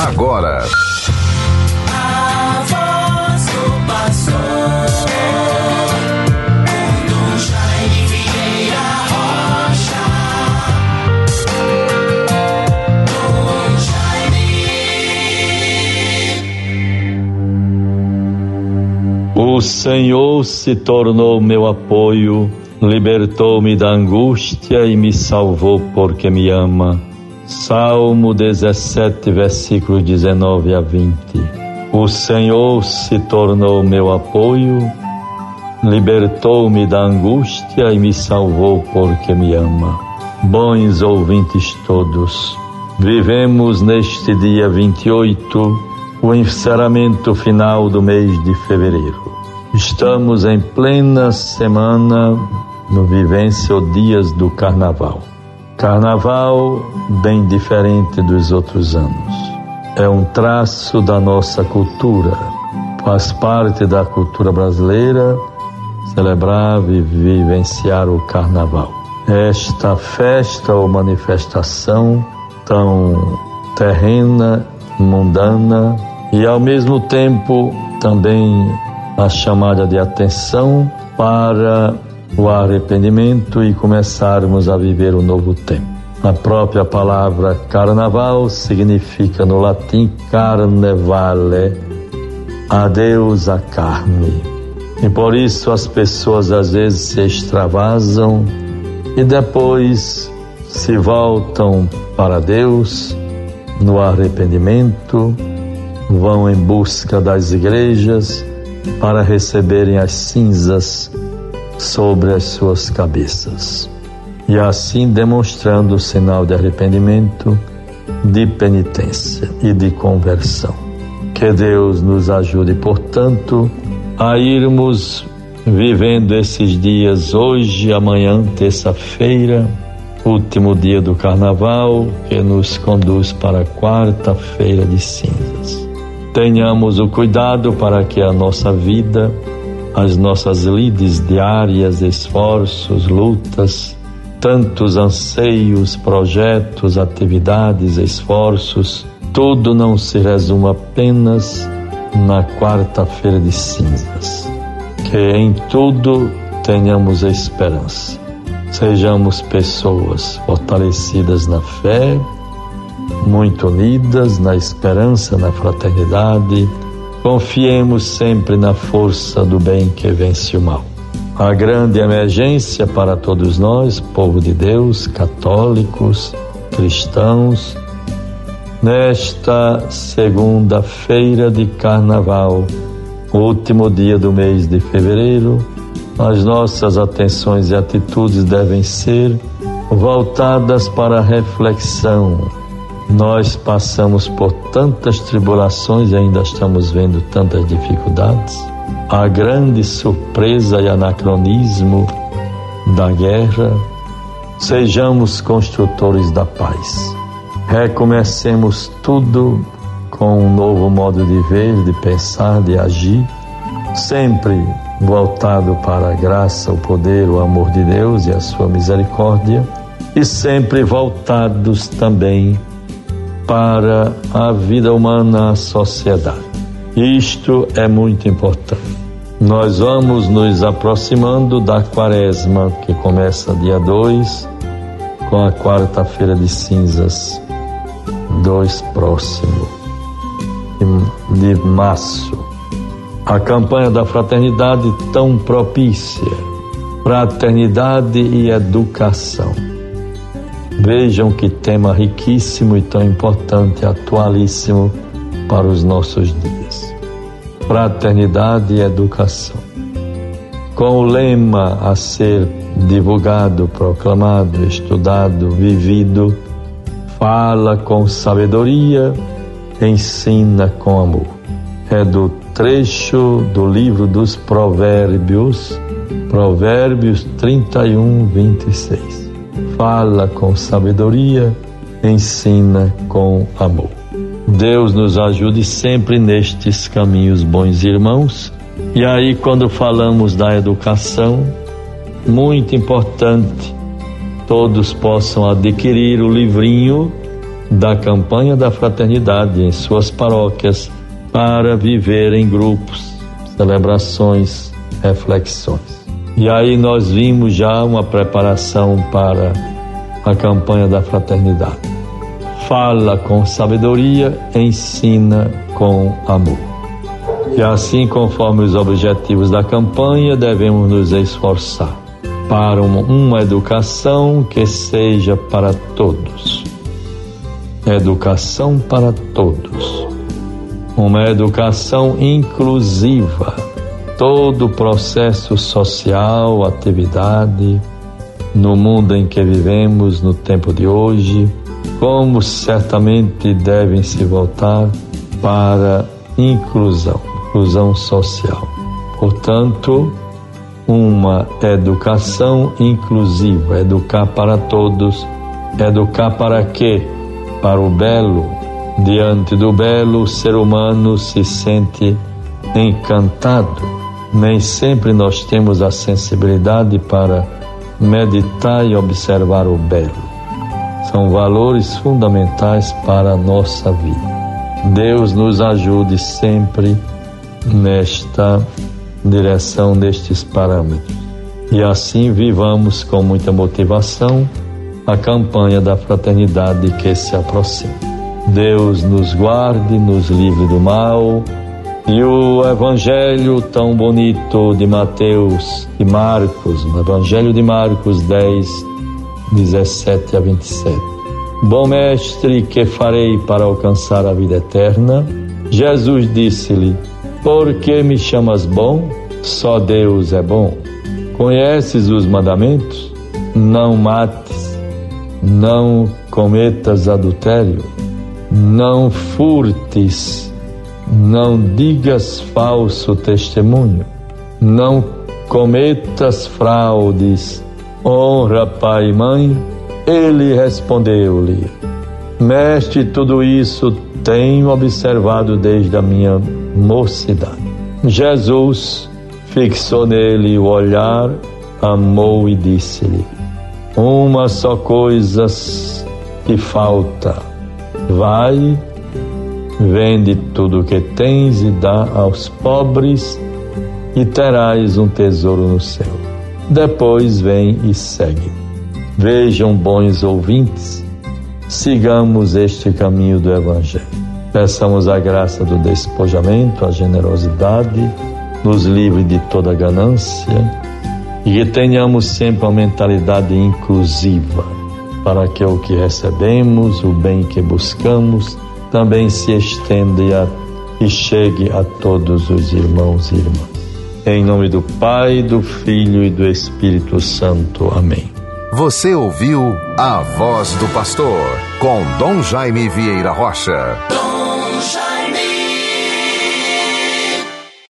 agora. O Senhor se tornou meu apoio, libertou-me da angústia e me salvou porque me ama. Salmo 17, versículos 19 a 20. O Senhor se tornou meu apoio, libertou-me da angústia e me salvou porque me ama. Bons ouvintes todos, vivemos neste dia 28 o encerramento final do mês de fevereiro. Estamos em plena semana no Vivência Dias do Carnaval. Carnaval bem diferente dos outros anos. É um traço da nossa cultura. Faz parte da cultura brasileira celebrar e vivenciar o carnaval. Esta festa ou manifestação tão terrena, mundana e ao mesmo tempo também a chamada de atenção para o arrependimento e começarmos a viver um novo tempo. A própria palavra carnaval significa no latim carnevale, adeus à carne. E por isso as pessoas às vezes se extravasam e depois se voltam para Deus no arrependimento, vão em busca das igrejas para receberem as cinzas sobre as suas cabeças, e assim demonstrando o sinal de arrependimento, de penitência e de conversão. Que Deus nos ajude, portanto, a irmos vivendo esses dias hoje, amanhã, terça-feira, último dia do carnaval, que nos conduz para quarta-feira de cinzas. Tenhamos o cuidado para que a nossa vida as nossas lides diárias, esforços, lutas, tantos anseios, projetos, atividades, esforços, tudo não se resume apenas na quarta-feira de cinzas. Que em tudo tenhamos esperança. Sejamos pessoas fortalecidas na fé, muito unidas na esperança, na fraternidade Confiemos sempre na força do bem que vence o mal. A grande emergência para todos nós, povo de Deus, católicos, cristãos, nesta segunda-feira de carnaval, último dia do mês de fevereiro, as nossas atenções e atitudes devem ser voltadas para a reflexão nós passamos por tantas tribulações e ainda estamos vendo tantas dificuldades. A grande surpresa e anacronismo da guerra, sejamos construtores da paz. Recomecemos tudo com um novo modo de ver, de pensar, de agir, sempre voltado para a graça, o poder, o amor de Deus e a sua misericórdia, e sempre voltados também para a vida humana, a sociedade. Isto é muito importante. Nós vamos nos aproximando da quaresma, que começa dia 2, com a quarta-feira de cinzas, 2 próximo, de março. A campanha da fraternidade tão propícia, fraternidade e educação Vejam que tema riquíssimo e tão importante, atualíssimo para os nossos dias. Fraternidade e educação. Com o lema a ser divulgado, proclamado, estudado, vivido, fala com sabedoria, ensina com amor. É do trecho do livro dos Provérbios, Provérbios 31, 26 fala com sabedoria, ensina com amor. Deus nos ajude sempre nestes caminhos, bons irmãos. E aí, quando falamos da educação, muito importante, todos possam adquirir o livrinho da campanha da fraternidade em suas paróquias para viver em grupos, celebrações, reflexões. E aí nós vimos já uma preparação para a campanha da fraternidade. Fala com sabedoria, ensina com amor. E assim, conforme os objetivos da campanha, devemos nos esforçar para uma educação que seja para todos. Educação para todos. Uma educação inclusiva. Todo o processo social, atividade, no mundo em que vivemos, no tempo de hoje, como certamente devem se voltar para inclusão, inclusão social. Portanto, uma educação inclusiva, educar para todos, educar para quê? Para o belo. Diante do belo, o ser humano se sente encantado. Nem sempre nós temos a sensibilidade para meditar e observar o belo. São valores fundamentais para a nossa vida. Deus nos ajude sempre nesta direção destes parâmetros. E assim vivamos com muita motivação a campanha da fraternidade que se aproxima. Deus nos guarde, nos livre do mal. E o Evangelho tão bonito de Mateus e Marcos, o Evangelho de Marcos 10, 17 a 27. Bom mestre, que farei para alcançar a vida eterna? Jesus disse-lhe: por que me chamas bom? Só Deus é bom. Conheces os mandamentos? Não mates, não cometas adultério, não furtes, não digas falso testemunho, não cometas fraudes, honra pai e mãe. Ele respondeu-lhe: Mestre, tudo isso tenho observado desde a minha mocidade. Jesus fixou nele o olhar, amou e disse-lhe: Uma só coisa te falta. Vai, vende tudo o que tens e dá aos pobres, e terás um tesouro no céu. Depois vem e segue. Vejam, bons ouvintes, sigamos este caminho do Evangelho. Peçamos a graça do despojamento, a generosidade, nos livre de toda ganância e que tenhamos sempre uma mentalidade inclusiva, para que o que recebemos, o bem que buscamos, também se estenda e chegue a todos os irmãos e irmãs. Em nome do Pai, do Filho e do Espírito Santo. Amém. Você ouviu a voz do pastor com Dom Jaime Vieira Rocha.